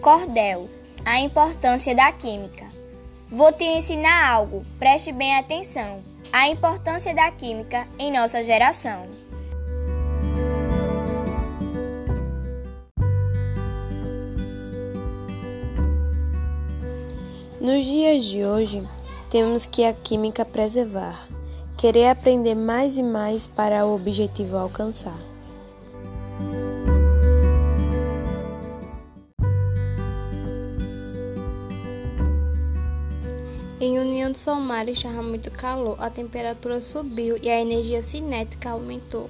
Cordel: A importância da química. Vou te ensinar algo, preste bem atenção. A importância da química em nossa geração. Nos dias de hoje, temos que a química preservar, querer aprender mais e mais para o objetivo alcançar. Em União dos Palmares estava muito calor, a temperatura subiu e a energia cinética aumentou.